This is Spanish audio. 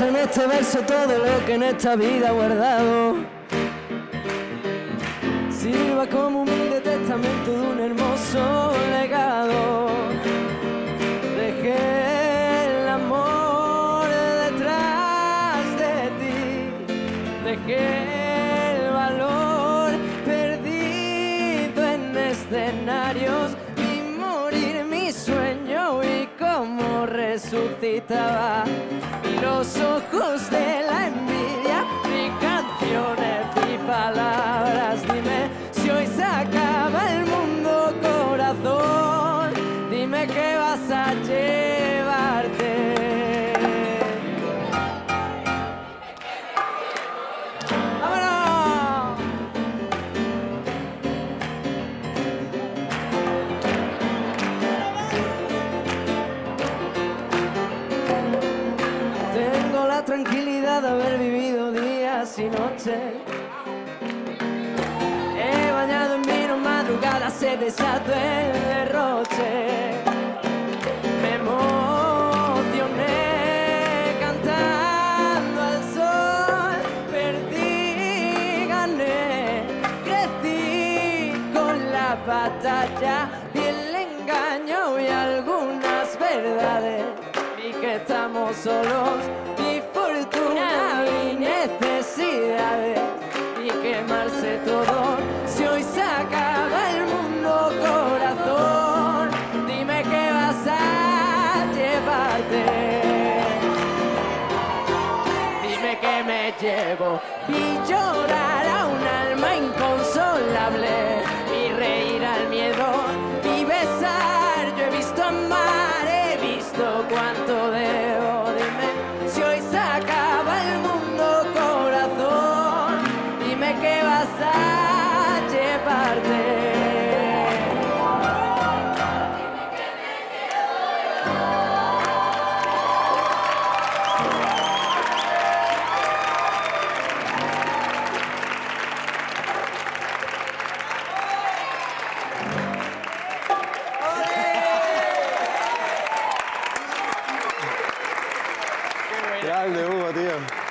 en este verso todo lo que en esta vida he guardado. Sirva como humilde testamento de un hermoso legado. Dejé el amor detrás de ti. Dejé el valor perdido en escenarios. Resucitaba los ojos de tranquilidad de haber vivido días y noches. He bañado en vino madrugadas, he besado el derroche. Me emocioné cantando al sol. Perdí, gané, crecí con la batalla y el engaño y algunas verdades. Vi que estamos solos, Si hoy se acaba el mundo, corazón, dime qué vas a llevarte. Dime que me llevo a. Grande Hugo, tío.